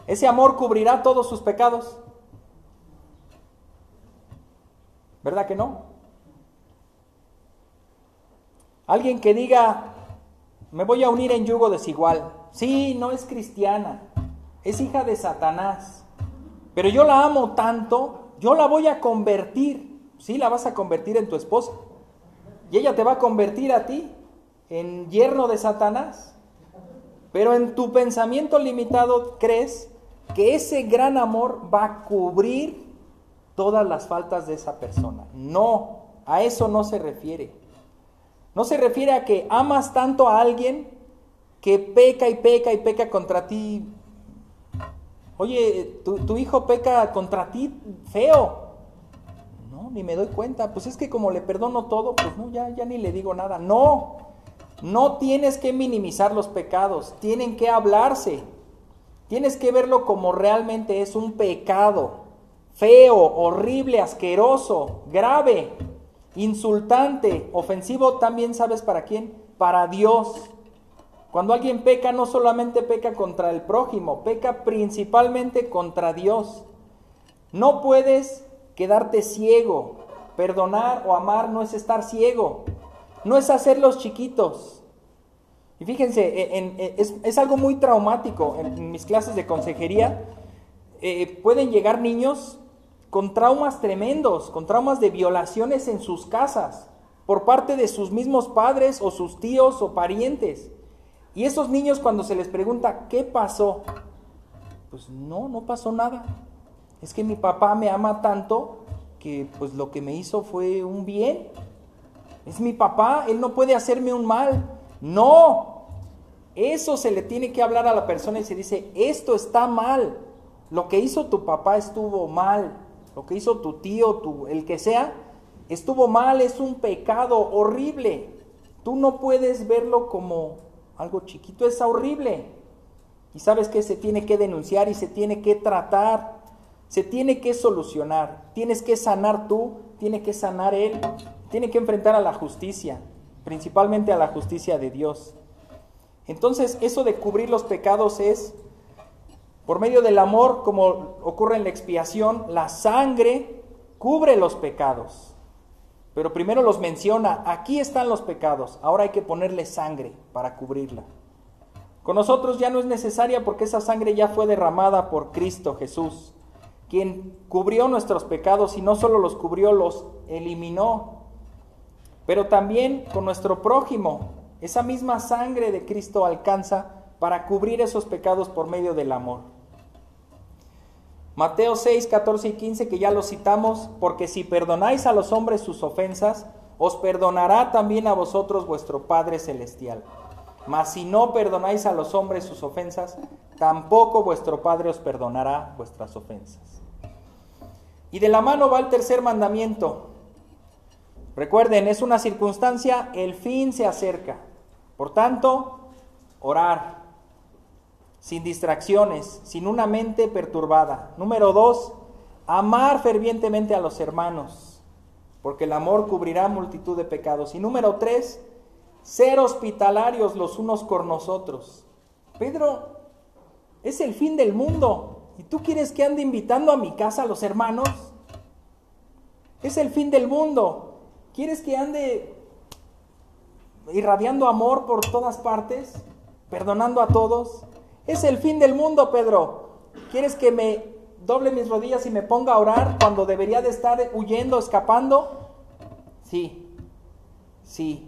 Ese amor cubrirá todos sus pecados. ¿Verdad que no? Alguien que diga, me voy a unir en yugo desigual. Sí, no es cristiana, es hija de Satanás. Pero yo la amo tanto, yo la voy a convertir sí la vas a convertir en tu esposa. Y ella te va a convertir a ti en yerno de Satanás. Pero en tu pensamiento limitado crees que ese gran amor va a cubrir todas las faltas de esa persona. No, a eso no se refiere. No se refiere a que amas tanto a alguien que peca y peca y peca contra ti Oye, tu, hijo peca contra ti feo. No, ni me doy cuenta. Pues es que como le perdono todo, pues no, ya, ni le digo nada. No, no tienes que minimizar los pecados, tienen que hablarse. Tienes que verlo como realmente es un pecado. Feo, horrible, asqueroso, grave, insultante, ofensivo, también sabes para quién, para Dios. Cuando alguien peca, no solamente peca contra el prójimo, peca principalmente contra Dios. No puedes quedarte ciego. Perdonar o amar no es estar ciego, no es hacerlos chiquitos. Y fíjense, e, es, algo muy traumático. En, mis clases de consejería eh, pueden llegar niños con traumas tremendos, con traumas de violaciones en sus casas, por parte de sus mismos padres o sus tíos o parientes. Y esos niños cuando se les pregunta, ¿qué pasó? Pues no, no pasó nada. Es que mi papá me ama tanto que pues lo que me hizo fue un bien. Es mi papá, él no puede hacerme un mal. No, eso se le tiene que hablar a la persona y se dice, esto está mal. Lo que hizo tu papá estuvo mal. Lo que hizo tu tío, tu, el que sea, estuvo mal, es un pecado horrible. Tú no puedes verlo como algo chiquito, es horrible. Y sabes que se tiene que denunciar y se tiene que tratar, se tiene que solucionar. Tienes que sanar tú, tiene que sanar él, tiene que enfrentar a la justicia, principalmente a la justicia de Dios. Entonces, eso de cubrir los pecados es, por medio del amor, como ocurre en la expiación, la sangre cubre los pecados. Pero primero los menciona, aquí están los pecados, ahora hay que ponerle sangre para cubrirla. Con nosotros ya no es necesaria porque esa sangre ya fue derramada por Cristo Jesús, quien cubrió nuestros pecados y no solo los cubrió, los eliminó. Pero también con nuestro prójimo, esa misma sangre de Cristo alcanza para cubrir esos pecados por medio del amor. Mateo 6, 14 y 15, que ya lo citamos, porque si perdonáis a los hombres sus ofensas, os perdonará también a vosotros vuestro Padre Celestial. Mas si no perdonáis a los hombres sus ofensas, tampoco vuestro Padre os perdonará vuestras ofensas. Y de la mano va el tercer mandamiento. Recuerden, es una circunstancia, el fin se acerca. Por tanto, orar, sin distracciones, sin una mente perturbada. Número dos, amar fervientemente a los hermanos, porque el amor cubrirá multitud de pecados. Y número tres, ser hospitalarios los unos con nosotros. Pedro, es el fin del mundo. ¿Y tú quieres que ande invitando a mi casa a los hermanos? Es el fin del mundo. ¿Quieres que ande irradiando amor por todas partes? Perdonando a todos. Es el fin del mundo, Pedro. ¿Quieres que me doble mis rodillas y me ponga a orar cuando debería de estar huyendo, escapando? Sí, sí.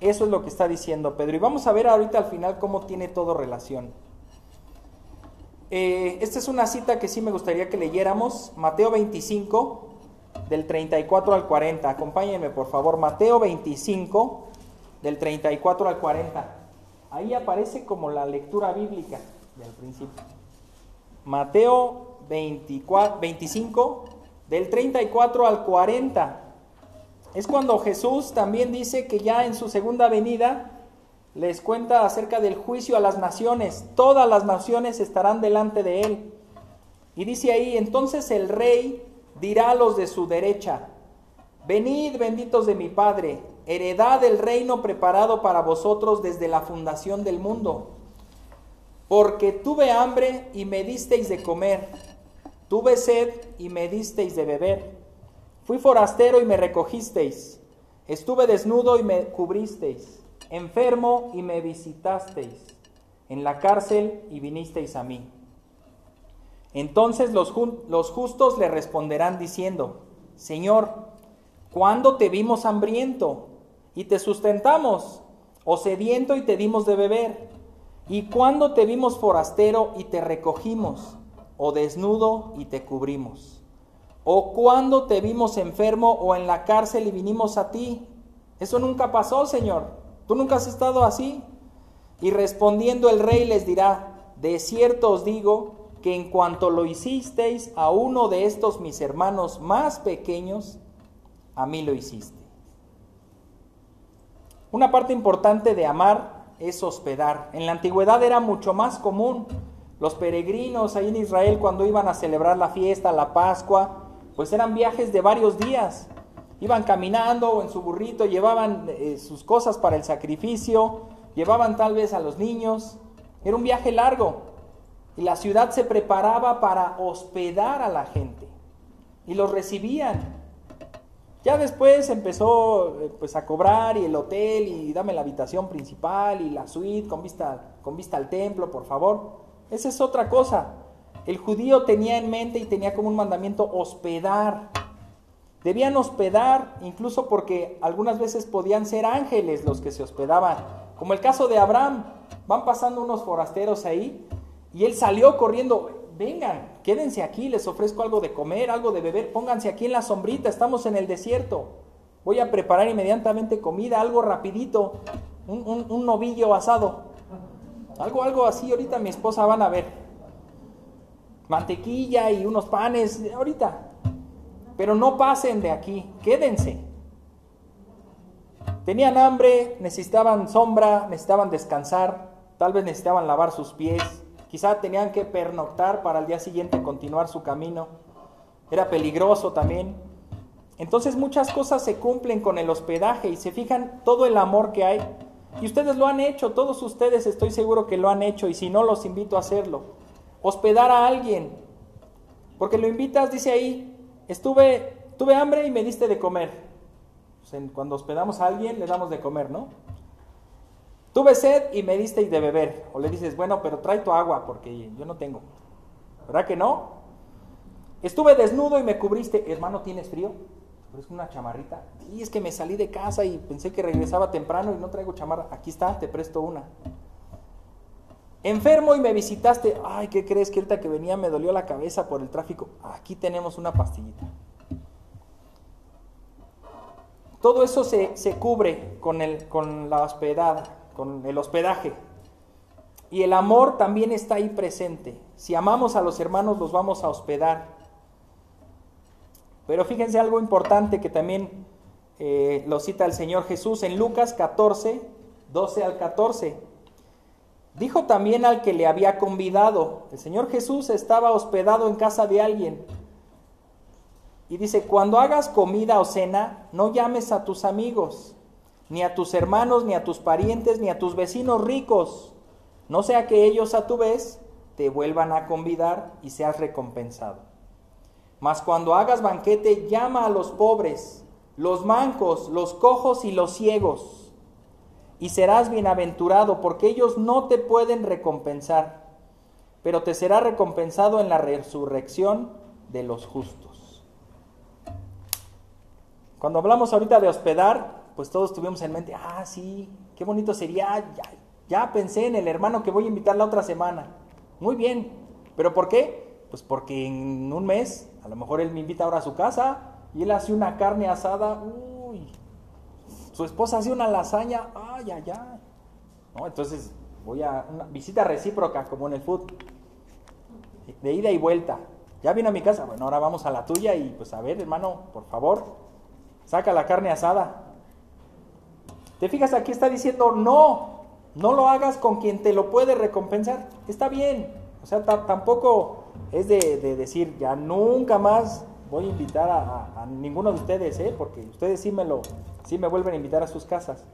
Eso es lo que está diciendo Pedro. Y vamos a ver ahorita al final cómo tiene todo relación. Eh, esta es una cita que sí me gustaría que leyéramos. Mateo 25, del 34 al 40. Acompáñenme, por favor. Mateo 25, del 34 al 40. Ahí aparece como la lectura bíblica del principio. Mateo 24, 25, del 34 al 40. Es cuando Jesús también dice que ya en su segunda venida les cuenta acerca del juicio a las naciones. Todas las naciones estarán delante de él. Y dice ahí, entonces el rey dirá a los de su derecha, venid benditos de mi Padre heredad del reino preparado para vosotros desde la fundación del mundo. Porque tuve hambre y me disteis de comer, tuve sed y me disteis de beber, fui forastero y me recogisteis, estuve desnudo y me cubristeis, enfermo y me visitasteis, en la cárcel y vinisteis a mí. Entonces los, los justos le responderán diciendo, Señor, ¿cuándo te vimos hambriento? Y te sustentamos, o sediento y te dimos de beber, y cuando te vimos forastero y te recogimos, o desnudo y te cubrimos, o cuando te vimos enfermo o en la cárcel y vinimos a ti. Eso nunca pasó, Señor. Tú nunca has estado así. Y respondiendo el rey les dirá, de cierto os digo que en cuanto lo hicisteis a uno de estos mis hermanos más pequeños, a mí lo hiciste. Una parte importante de amar es hospedar. En la antigüedad era mucho más común. Los peregrinos ahí en Israel cuando iban a celebrar la fiesta, la Pascua, pues eran viajes de varios días. Iban caminando en su burrito, llevaban eh, sus cosas para el sacrificio, llevaban tal vez a los niños. Era un viaje largo y la ciudad se preparaba para hospedar a la gente y los recibían. Ya después empezó eh, pues a cobrar y el hotel y dame la habitación principal y la suite con vista, con vista al templo, por favor. Esa es otra cosa. El judío tenía en mente y tenía como un mandamiento hospedar. Debían hospedar incluso porque algunas veces podían ser ángeles los que se hospedaban. Como el caso de Abraham. Van pasando unos forasteros ahí y él salió corriendo vengan, quédense aquí, les ofrezco algo de comer, algo de beber, pónganse aquí en la sombrita, estamos en el desierto. Voy a preparar inmediatamente comida, algo rapidito, un, novillo asado. Algo, algo así, ahorita mi esposa van a ver. Mantequilla y unos panes, ahorita. Pero no pasen de aquí, quédense. Tenían hambre, necesitaban sombra, necesitaban descansar, tal vez necesitaban lavar sus pies, Quizá tenían que pernoctar para al día siguiente continuar su camino. Era peligroso también. Entonces muchas cosas se cumplen con el hospedaje y se fijan todo el amor que hay. Y ustedes lo han hecho, todos ustedes estoy seguro que lo han hecho y si no los invito a hacerlo. Hospedar a alguien. Porque lo invitas, dice ahí, estuve, tuve hambre y me diste de comer. Pues cuando hospedamos a alguien le damos de comer, ¿no? Tuve sed y me diste de beber. O le dices, bueno, pero trae tu agua porque yo no tengo. ¿Verdad que no? Estuve desnudo y me cubriste. Hermano, ¿tienes frío? Es una chamarrita. Y es que me salí de casa y pensé que regresaba temprano y no traigo chamarra. Aquí está, te presto una. Enfermo y me visitaste. Ay, ¿qué crees que ahorita que venía me dolió la cabeza por el tráfico? Aquí tenemos una pastillita. Todo eso se, se cubre con, el, con la hospedada con el hospedaje. Y el amor también está ahí presente. Si amamos a los hermanos, los vamos a hospedar. Pero fíjense algo importante que también eh, lo cita el Señor Jesús en Lucas 14, 12 al 14. Dijo también al que le había convidado, el Señor Jesús estaba hospedado en casa de alguien. Y dice, cuando hagas comida o cena, no llames a tus amigos ni a tus hermanos, ni a tus parientes, ni a tus vecinos ricos, no sea que ellos a tu vez te vuelvan a convidar y seas recompensado. Mas cuando hagas banquete, llama a los pobres, los mancos, los cojos y los ciegos, y serás bienaventurado, porque ellos no te pueden recompensar, pero te será recompensado en la resurrección de los justos. Cuando hablamos ahorita de hospedar, pues todos tuvimos en mente, ah, sí, qué bonito sería, ya, ya pensé en el hermano que voy a invitar la otra semana. Muy bien, ¿pero por qué? Pues porque en un mes, a lo mejor él me invita ahora a su casa y él hace una carne asada, uy, su esposa hace una lasaña, ay, ay, ay. ¿No? Entonces voy a una visita recíproca como en el fútbol, de ida y vuelta. Ya vino a mi casa, bueno, ahora vamos a la tuya y pues a ver, hermano, por favor, saca la carne asada. Te fijas, aquí está diciendo, no, no lo hagas con quien te lo puede recompensar. Está bien. O sea, tampoco es de, decir, ya nunca más voy a invitar a, ninguno de ustedes, ¿eh? porque ustedes sí me, lo, sí me vuelven a invitar a sus casas.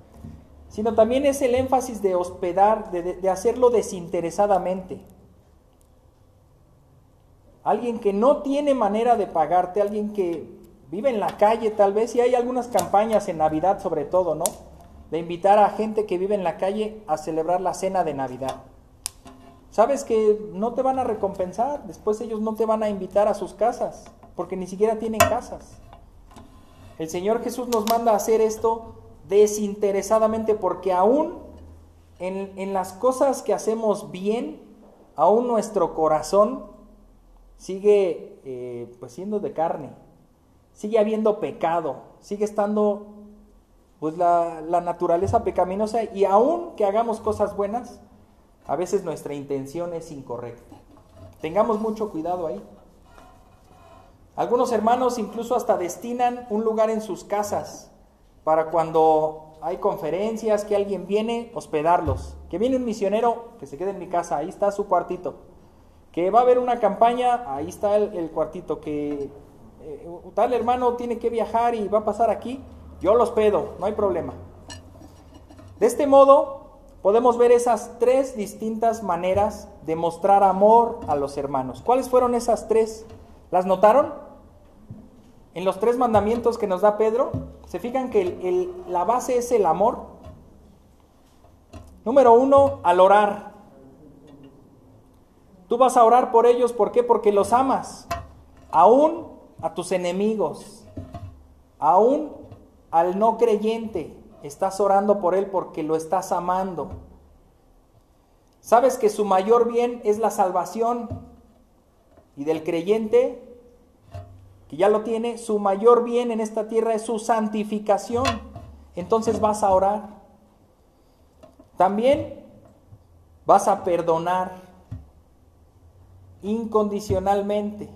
Sino también es el énfasis de hospedar, de, de hacerlo desinteresadamente. Alguien que no tiene manera de pagarte, alguien que vive en la calle tal vez, y hay algunas campañas en Navidad sobre todo, ¿no? De invitar a gente que vive en la calle a celebrar la cena de Navidad. Sabes que no te van a recompensar, después ellos no te van a invitar a sus casas, porque ni siquiera tienen casas. El Señor Jesús nos manda a hacer esto desinteresadamente, porque aún en, las cosas que hacemos bien, aún nuestro corazón sigue eh, pues siendo de carne, sigue habiendo pecado, sigue estando pues la, naturaleza pecaminosa y aun que hagamos cosas buenas, a veces nuestra intención es incorrecta. Tengamos mucho cuidado ahí. Algunos hermanos incluso hasta destinan un lugar en sus casas para cuando hay conferencias, que alguien viene, hospedarlos. Que viene un misionero, que se quede en mi casa, ahí está su cuartito. Que va a haber una campaña, ahí está el, cuartito. Que eh, tal hermano tiene que viajar y va a pasar aquí, yo los hospedo, no hay problema. De este modo, podemos ver esas tres distintas maneras de mostrar amor a los hermanos. ¿Cuáles fueron esas tres? ¿Las notaron? En los tres mandamientos que nos da Pedro, ¿se fijan que la base es el amor? Número uno, al orar. Tú vas a orar por ellos, ¿por qué? Porque los amas. Aún a tus enemigos, aún al no creyente, estás orando por él porque lo estás amando. Sabes que su mayor bien es la salvación y del creyente que ya lo tiene, su mayor bien en esta tierra es su santificación. Entonces vas a orar. También vas a perdonar incondicionalmente.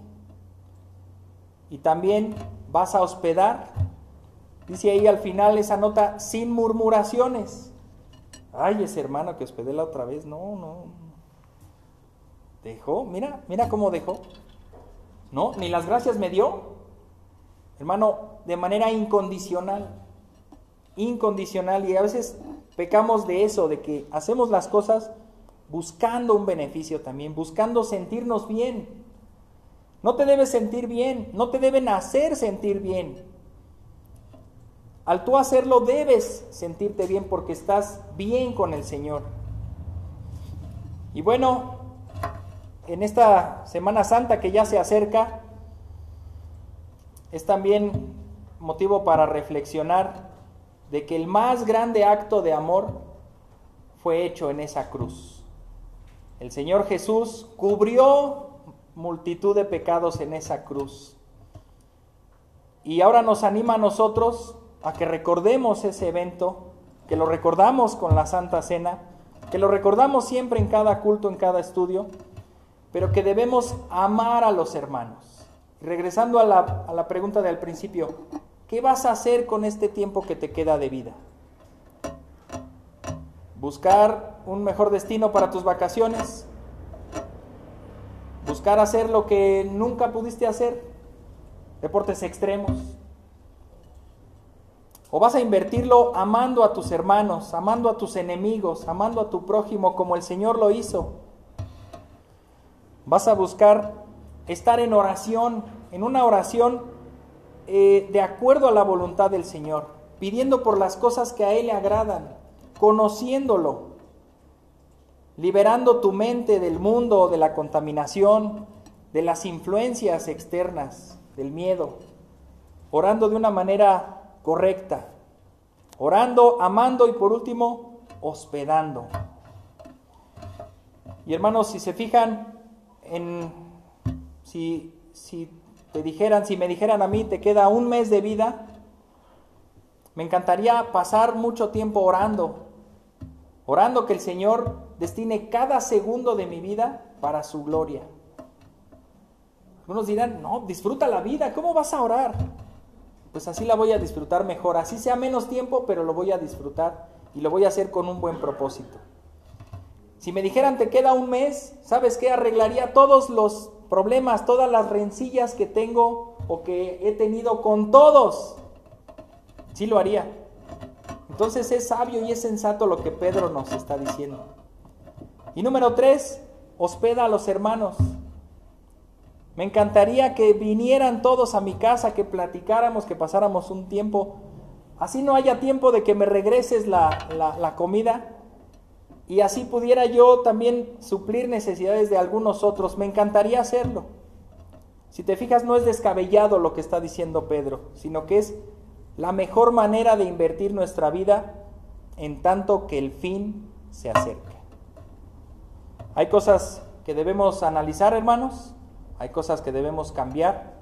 Y también vas a hospedar. Dice ahí al final esa nota, sin murmuraciones. Ay, ese hermano que hospedé la otra vez, no, no. Dejó, mira, mira cómo dejó. ¿no? Ni las gracias me dio. Hermano, de manera incondicional. Incondicional. Y a veces pecamos de eso, de que hacemos las cosas buscando un beneficio también, buscando sentirnos bien. No te debes sentir bien, no te deben hacer sentir bien. Al tú hacerlo debes sentirte bien porque estás bien con el Señor. Y bueno, en esta Semana Santa que ya se acerca, es también motivo para reflexionar de que el más grande acto de amor fue hecho en esa cruz. El Señor Jesús cubrió multitud de pecados en esa cruz. Y ahora nos anima a nosotros a que recordemos ese evento, que lo recordamos con la Santa Cena, que lo recordamos siempre en cada culto, en cada estudio, pero que debemos amar a los hermanos. Regresando a la, a la pregunta del principio, ¿qué vas a hacer con este tiempo que te queda de vida? ¿Buscar un mejor destino para tus vacaciones? ¿Buscar hacer lo que nunca pudiste hacer? Deportes extremos. ¿O vas a invertirlo amando a tus hermanos, amando a tus enemigos, amando a tu prójimo como el Señor lo hizo? Vas a buscar estar en oración, en una oración eh, de acuerdo a la voluntad del Señor, pidiendo por las cosas que a Él le agradan, conociéndolo, liberando tu mente del mundo, de la contaminación, de las influencias externas, del miedo, orando de una manera correcta, orando, amando y por último, hospedando. Y hermanos, si se fijan, en, si, si te dijeran, si me dijeran a mí, te queda un mes de vida, me encantaría pasar mucho tiempo orando, orando que el Señor destine cada segundo de mi vida para su gloria. Algunos dirán, no, disfruta la vida, ¿cómo vas a orar? Pues así la voy a disfrutar mejor, así sea menos tiempo, pero lo voy a disfrutar y lo voy a hacer con un buen propósito. Si me dijeran te queda un mes, ¿sabes qué? Arreglaría todos los problemas, todas las rencillas que tengo o que he tenido con todos. Sí lo haría. Entonces es sabio y es sensato lo que Pedro nos está diciendo. Y número tres, hospeda a los hermanos. Me encantaría que vinieran todos a mi casa, que platicáramos, que pasáramos un tiempo. Así no haya tiempo de que me regreses la, la, comida y así pudiera yo también suplir necesidades de algunos otros. Me encantaría hacerlo. Si te fijas, no es descabellado lo que está diciendo Pedro, sino que es la mejor manera de invertir nuestra vida en tanto que el fin se acerca. Hay cosas que debemos analizar, hermanos, hay cosas que debemos cambiar,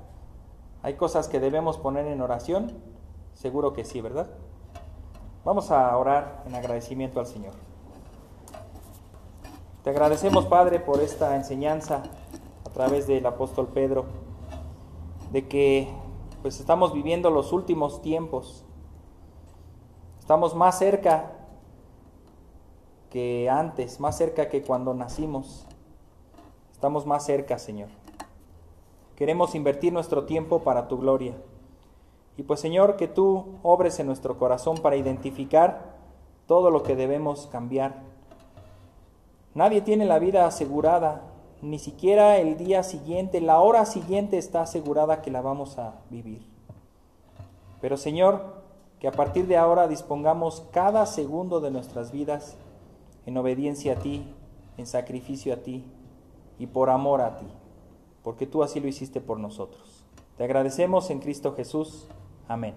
hay cosas que debemos poner en oración, seguro que sí, ¿verdad? Vamos a orar en agradecimiento al Señor. Te agradecemos, Padre, por esta enseñanza. través del apóstol Pedro de que pues estamos viviendo los últimos tiempos. Estamos más cerca que antes, más cerca que cuando nacimos. Estamos más cerca, Señor. Queremos invertir nuestro tiempo para tu gloria. Y pues, Señor, que tú obres en nuestro corazón para identificar todo lo que debemos cambiar. Nadie tiene la vida asegurada, ni siquiera el día siguiente, la hora siguiente está asegurada que la vamos a vivir. Pero Señor, que a partir de ahora dispongamos cada segundo de nuestras vidas en obediencia a ti, en sacrificio a ti y por amor a ti, porque tú así lo hiciste por nosotros. Te agradecemos en Cristo Jesús. Amén.